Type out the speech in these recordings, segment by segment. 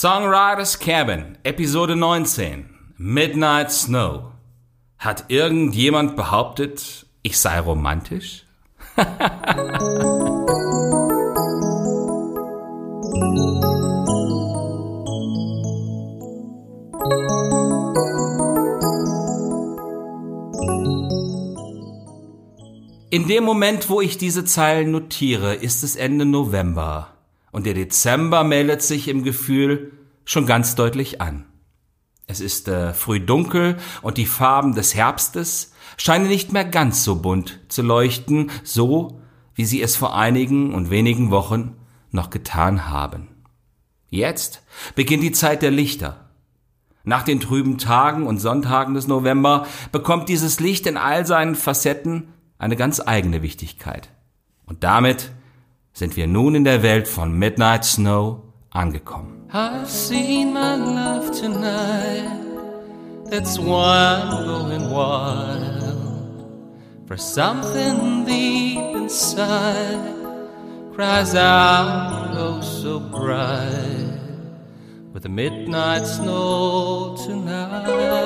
Songwriter's Cabin, Episode 19, Midnight Snow. Hat irgendjemand behauptet, ich sei romantisch? In dem Moment, wo ich diese Zeilen notiere, ist es Ende November und der Dezember meldet sich im Gefühl schon ganz deutlich an. Es ist äh, früh dunkel und die Farben des Herbstes scheinen nicht mehr ganz so bunt zu leuchten, so wie sie es vor einigen und wenigen Wochen noch getan haben. Jetzt beginnt die Zeit der Lichter. Nach den trüben Tagen und Sonntagen des November bekommt dieses Licht in all seinen Facetten eine ganz eigene Wichtigkeit. Und damit sind wir nun in der Welt von Midnight Snow angekommen. I've seen my love tonight. That's why I'm going wild. For something deep inside cries out, oh so bright. With the midnight snow tonight.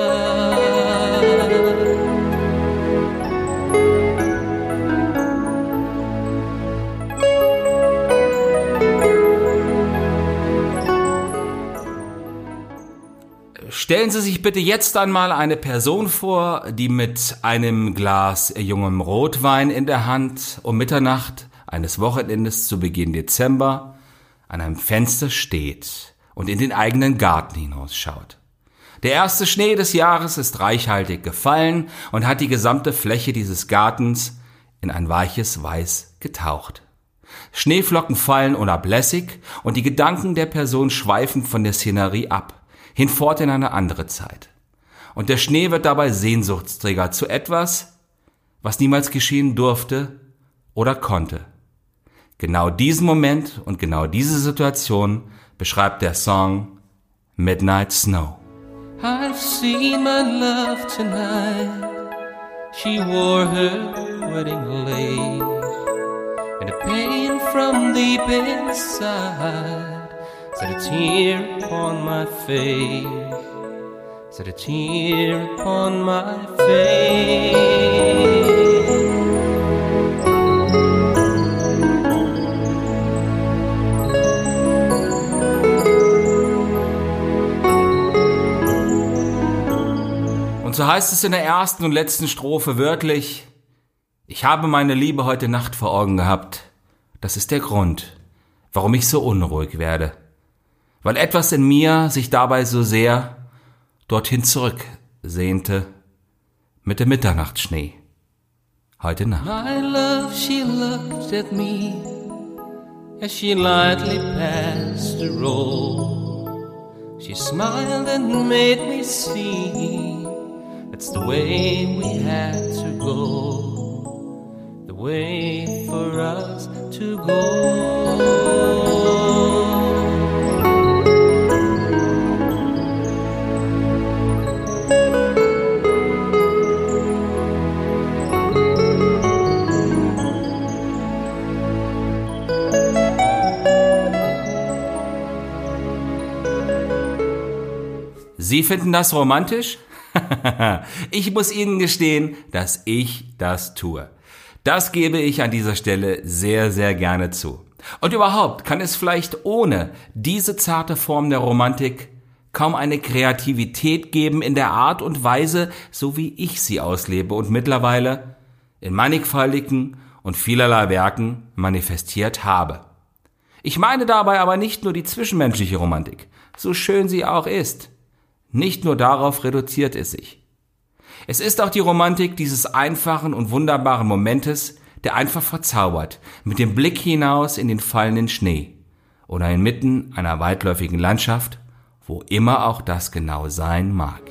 Stellen Sie sich bitte jetzt einmal eine Person vor, die mit einem Glas jungem Rotwein in der Hand um Mitternacht eines Wochenendes zu Beginn Dezember an einem Fenster steht und in den eigenen Garten hinausschaut. Der erste Schnee des Jahres ist reichhaltig gefallen und hat die gesamte Fläche dieses Gartens in ein weiches Weiß getaucht. Schneeflocken fallen unablässig und die Gedanken der Person schweifen von der Szenerie ab hinfort in eine andere Zeit. Und der Schnee wird dabei Sehnsuchtsträger zu etwas, was niemals geschehen durfte oder konnte. Genau diesen Moment und genau diese Situation beschreibt der Song Midnight Snow. I've seen my love tonight. She wore her wedding lace, and the pain from deep inside set a tear upon my face, set a tear upon my face. Und so heißt es in der ersten und letzten Strophe wörtlich, ich habe meine Liebe heute Nacht vor Augen gehabt. Das ist der Grund, warum ich so unruhig werde. Weil etwas in mir sich dabei so sehr dorthin zurücksehnte mit dem Mitternachtsschnee. Heute Nacht. My love, she looked at me as she lightly passed the roll. She smiled and made me see That's the way we had to go, the way for us to go. Sie finden das romantisch? ich muss Ihnen gestehen, dass ich das tue. Das gebe ich an dieser Stelle sehr, sehr gerne zu. Und überhaupt kann es vielleicht ohne diese zarte Form der Romantik kaum eine Kreativität geben in der Art und Weise, so wie ich sie auslebe und mittlerweile in mannigfaltigen und vielerlei Werken manifestiert habe. Ich meine dabei aber nicht nur die zwischenmenschliche Romantik, so schön sie auch ist. Nicht nur darauf reduziert es sich. Es ist auch die Romantik dieses einfachen und wunderbaren Momentes, der einfach verzaubert, mit dem Blick hinaus in den fallenden Schnee oder inmitten einer weitläufigen Landschaft, wo immer auch das genau sein mag.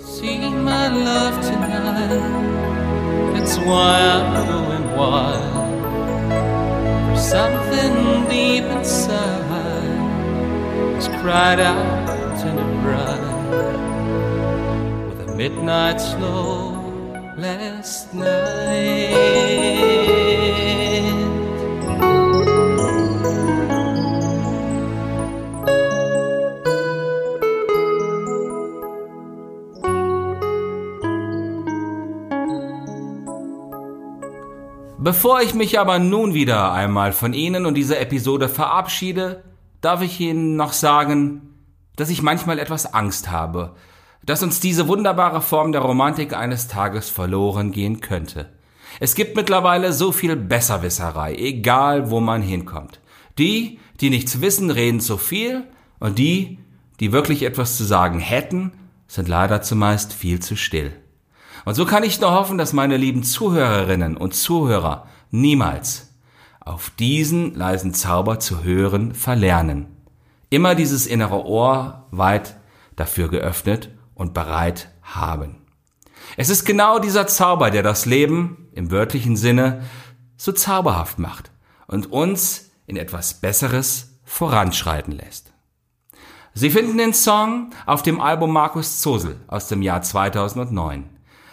Midnight snow last night. Bevor ich mich aber nun wieder einmal von Ihnen und dieser Episode verabschiede, darf ich Ihnen noch sagen, dass ich manchmal etwas Angst habe, dass uns diese wunderbare Form der Romantik eines Tages verloren gehen könnte. Es gibt mittlerweile so viel Besserwisserei, egal wo man hinkommt. Die, die nichts wissen, reden zu viel, und die, die wirklich etwas zu sagen hätten, sind leider zumeist viel zu still. Und so kann ich nur hoffen, dass meine lieben Zuhörerinnen und Zuhörer niemals auf diesen leisen Zauber zu hören verlernen. Immer dieses innere Ohr weit dafür geöffnet und bereit haben. Es ist genau dieser Zauber, der das Leben im wörtlichen Sinne so zauberhaft macht und uns in etwas Besseres voranschreiten lässt. Sie finden den Song auf dem Album Markus Zosel aus dem Jahr 2009.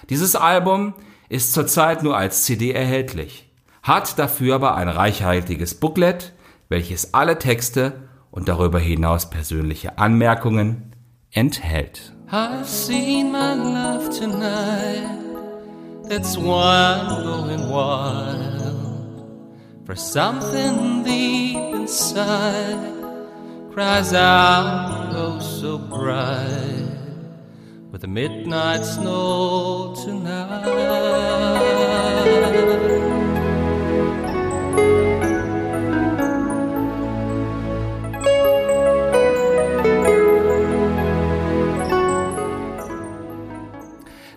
Dieses Album ist zurzeit nur als CD erhältlich, hat dafür aber ein reichhaltiges Booklet, welches alle Texte und darüber hinaus persönliche Anmerkungen enthält. I've seen my love tonight. That's why I'm going wild. For something deep inside cries out, oh, so bright. With the midnight snow tonight.